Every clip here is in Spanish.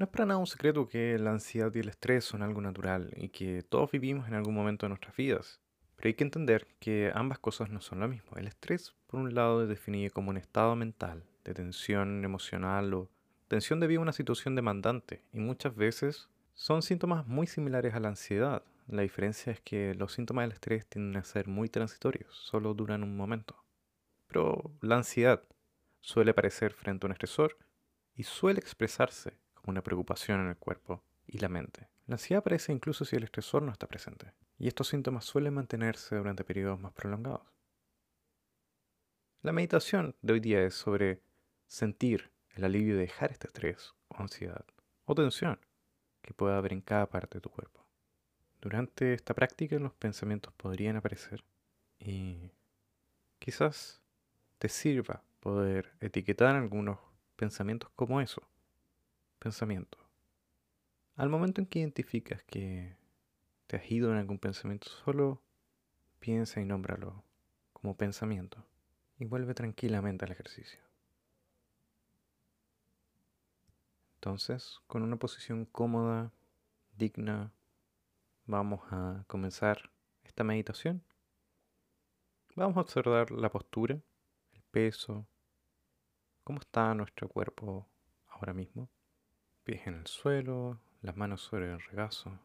No es para nada un secreto que la ansiedad y el estrés son algo natural y que todos vivimos en algún momento de nuestras vidas. Pero hay que entender que ambas cosas no son lo mismo. El estrés, por un lado, es definido como un estado mental de tensión emocional o tensión debido a una situación demandante y muchas veces son síntomas muy similares a la ansiedad. La diferencia es que los síntomas del estrés tienden a ser muy transitorios, solo duran un momento. Pero la ansiedad suele aparecer frente a un estresor y suele expresarse una preocupación en el cuerpo y la mente. La ansiedad aparece incluso si el estresor no está presente, y estos síntomas suelen mantenerse durante periodos más prolongados. La meditación de hoy día es sobre sentir el alivio de dejar este estrés o ansiedad o tensión que pueda haber en cada parte de tu cuerpo. Durante esta práctica los pensamientos podrían aparecer y quizás te sirva poder etiquetar algunos pensamientos como eso, pensamiento. Al momento en que identificas que te has ido en algún pensamiento, solo piensa y nómbralo como pensamiento y vuelve tranquilamente al ejercicio. Entonces, con una posición cómoda, digna, vamos a comenzar esta meditación. Vamos a observar la postura, el peso, cómo está nuestro cuerpo ahora mismo pies en el suelo, las manos sobre el regazo.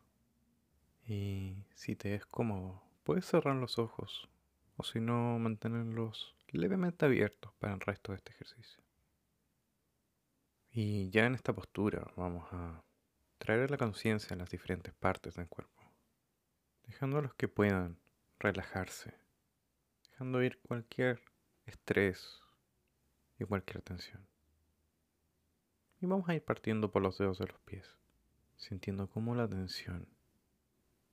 Y si te es cómodo, puedes cerrar los ojos o si no, mantenerlos levemente abiertos para el resto de este ejercicio. Y ya en esta postura vamos a traer la conciencia en las diferentes partes del cuerpo, dejando a los que puedan relajarse, dejando ir cualquier estrés y cualquier tensión. Y vamos a ir partiendo por los dedos de los pies, sintiendo cómo la tensión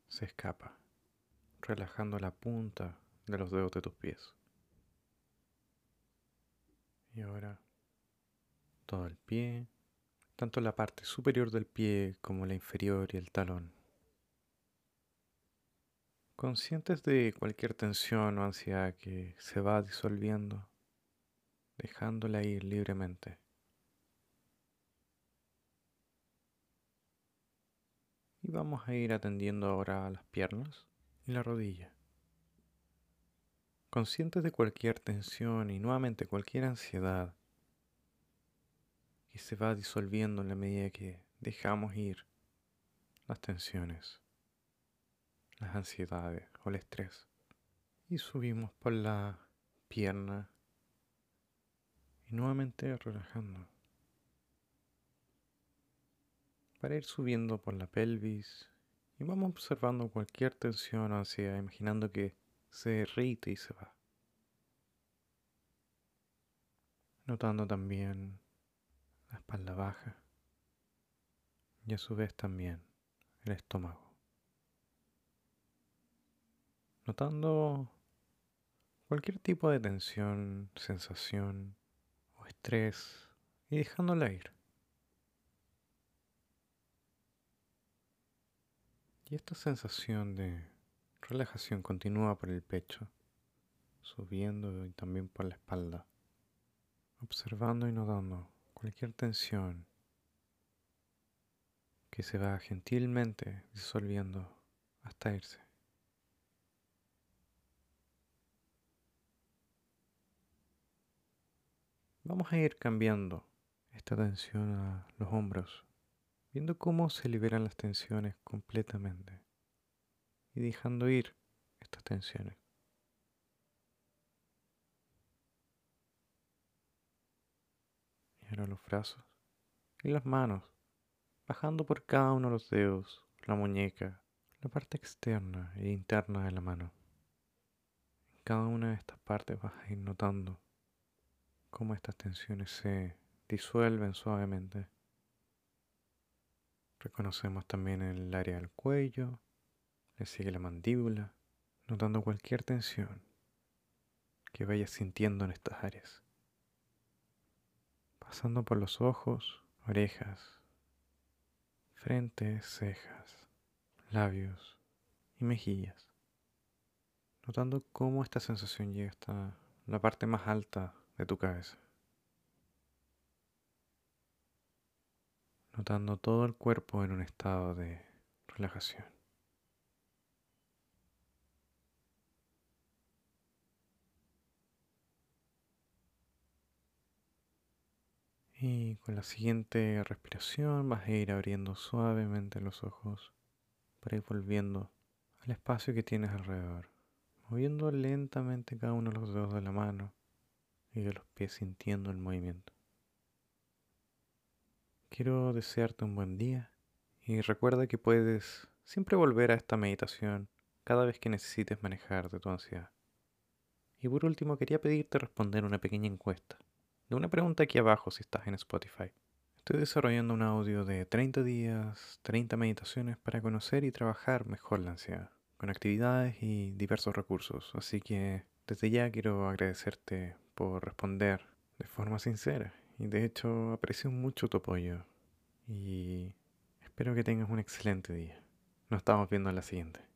se escapa, relajando la punta de los dedos de tus pies. Y ahora todo el pie, tanto la parte superior del pie como la inferior y el talón. Conscientes de cualquier tensión o ansiedad que se va disolviendo, dejándola ir libremente. Vamos a ir atendiendo ahora las piernas y la rodilla. Conscientes de cualquier tensión y nuevamente cualquier ansiedad que se va disolviendo en la medida que dejamos ir las tensiones, las ansiedades o el estrés. Y subimos por la pierna y nuevamente relajando. Para ir subiendo por la pelvis y vamos observando cualquier tensión ansiedad, imaginando que se derrite y se va. Notando también la espalda baja y a su vez también el estómago. Notando cualquier tipo de tensión, sensación o estrés y dejándola ir. Y esta sensación de relajación continúa por el pecho, subiendo y también por la espalda, observando y notando cualquier tensión que se va gentilmente disolviendo hasta irse. Vamos a ir cambiando esta tensión a los hombros viendo cómo se liberan las tensiones completamente y dejando ir estas tensiones. Y ahora los brazos y las manos, bajando por cada uno de los dedos, la muñeca, la parte externa e interna de la mano. En cada una de estas partes vas a ir notando cómo estas tensiones se disuelven suavemente Reconocemos también el área del cuello, le sigue la mandíbula, notando cualquier tensión que vayas sintiendo en estas áreas. Pasando por los ojos, orejas, frente, cejas, labios y mejillas. Notando cómo esta sensación llega hasta la parte más alta de tu cabeza. Notando todo el cuerpo en un estado de relajación. Y con la siguiente respiración vas a ir abriendo suavemente los ojos para ir volviendo al espacio que tienes alrededor, moviendo lentamente cada uno de los dedos de la mano y de los pies sintiendo el movimiento. Quiero desearte un buen día y recuerda que puedes siempre volver a esta meditación cada vez que necesites manejar tu ansiedad. Y por último, quería pedirte responder una pequeña encuesta de una pregunta aquí abajo si estás en Spotify. Estoy desarrollando un audio de 30 días, 30 meditaciones para conocer y trabajar mejor la ansiedad, con actividades y diversos recursos. Así que desde ya quiero agradecerte por responder de forma sincera. Y de hecho aprecio mucho tu apoyo. Y espero que tengas un excelente día. Nos estamos viendo en la siguiente.